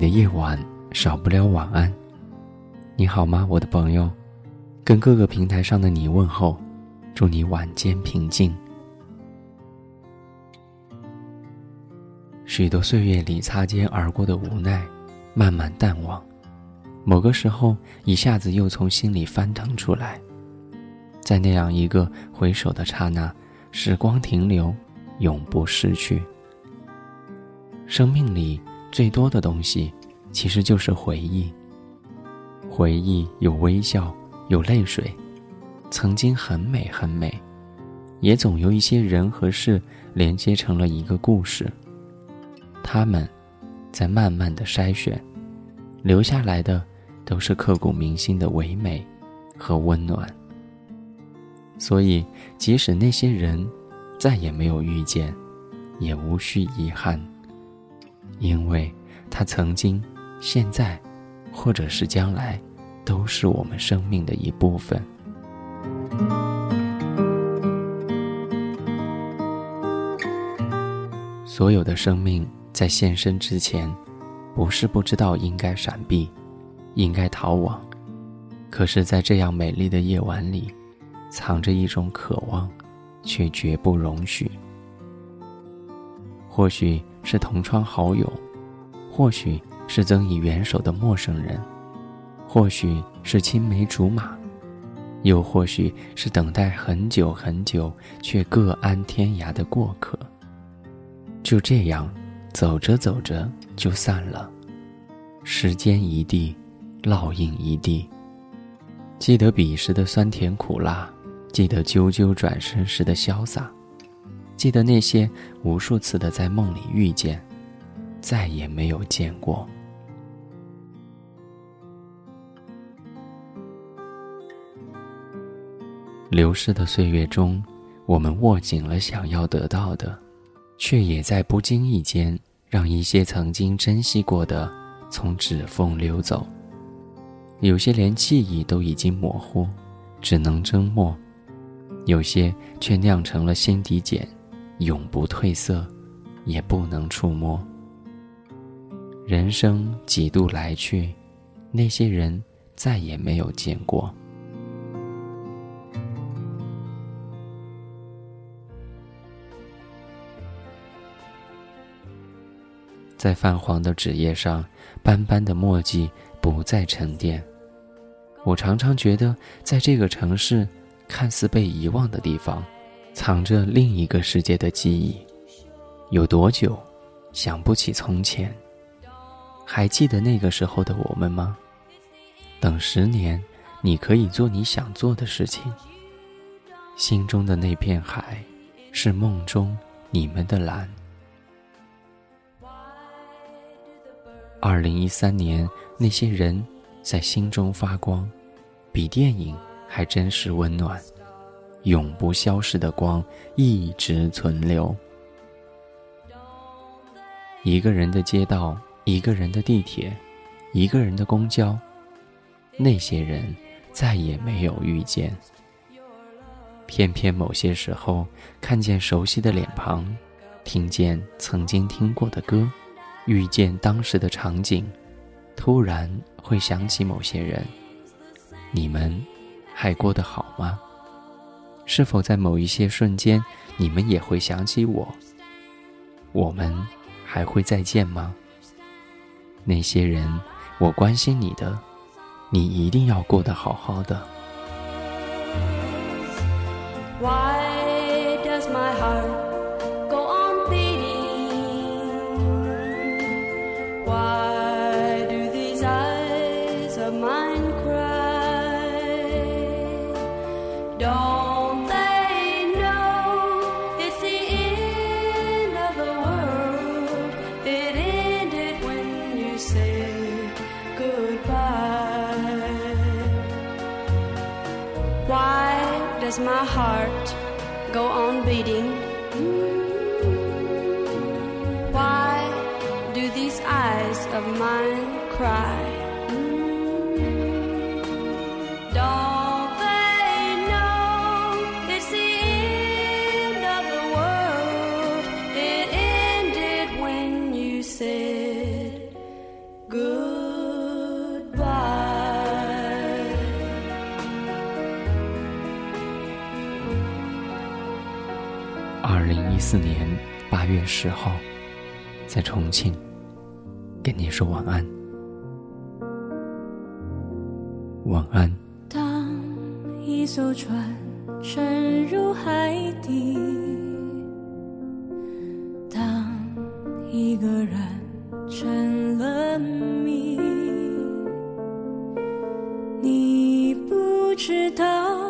的夜晚少不了晚安。你好吗，我的朋友？跟各个平台上的你问候，祝你晚间平静。许多岁月里擦肩而过的无奈，慢慢淡忘。某个时候，一下子又从心里翻腾出来。在那样一个回首的刹那，时光停留，永不逝去。生命里。最多的东西，其实就是回忆。回忆有微笑，有泪水，曾经很美很美，也总有一些人和事连接成了一个故事。他们，在慢慢的筛选，留下来的都是刻骨铭心的唯美和温暖。所以，即使那些人再也没有遇见，也无需遗憾。因为，他曾经、现在，或者是将来，都是我们生命的一部分。所有的生命在现身之前，不是不知道应该闪避，应该逃亡，可是，在这样美丽的夜晚里，藏着一种渴望，却绝不容许。或许。是同窗好友，或许是曾以援手的陌生人，或许是青梅竹马，又或许是等待很久很久却各安天涯的过客。就这样，走着走着就散了，时间一地，烙印一地。记得彼时的酸甜苦辣，记得啾啾转身时的潇洒。记得那些无数次的在梦里遇见，再也没有见过。流逝的岁月中，我们握紧了想要得到的，却也在不经意间让一些曾经珍惜过的从指缝流走。有些连记忆都已经模糊，只能蒸默；有些却酿成了心底茧。永不褪色，也不能触摸。人生几度来去，那些人再也没有见过。在泛黄的纸页上，斑斑的墨迹不再沉淀。我常常觉得，在这个城市看似被遗忘的地方。藏着另一个世界的记忆，有多久，想不起从前？还记得那个时候的我们吗？等十年，你可以做你想做的事情。心中的那片海，是梦中你们的蓝。二零一三年，那些人在心中发光，比电影还真实温暖。永不消逝的光一直存留。一个人的街道，一个人的地铁，一个人的公交，那些人再也没有遇见。偏偏某些时候，看见熟悉的脸庞，听见曾经听过的歌，遇见当时的场景，突然会想起某些人。你们还过得好吗？是否在某一些瞬间，你们也会想起我？我们还会再见吗？那些人，我关心你的，你一定要过得好好的。Does my heart go on beating? Why do these eyes of mine cry? Don't they know it's the end of the world? It ended when you said goodbye. 四年八月十号，在重庆，跟你说晚安，晚安。当一艘船沉入海底，当一个人成了谜，你不知道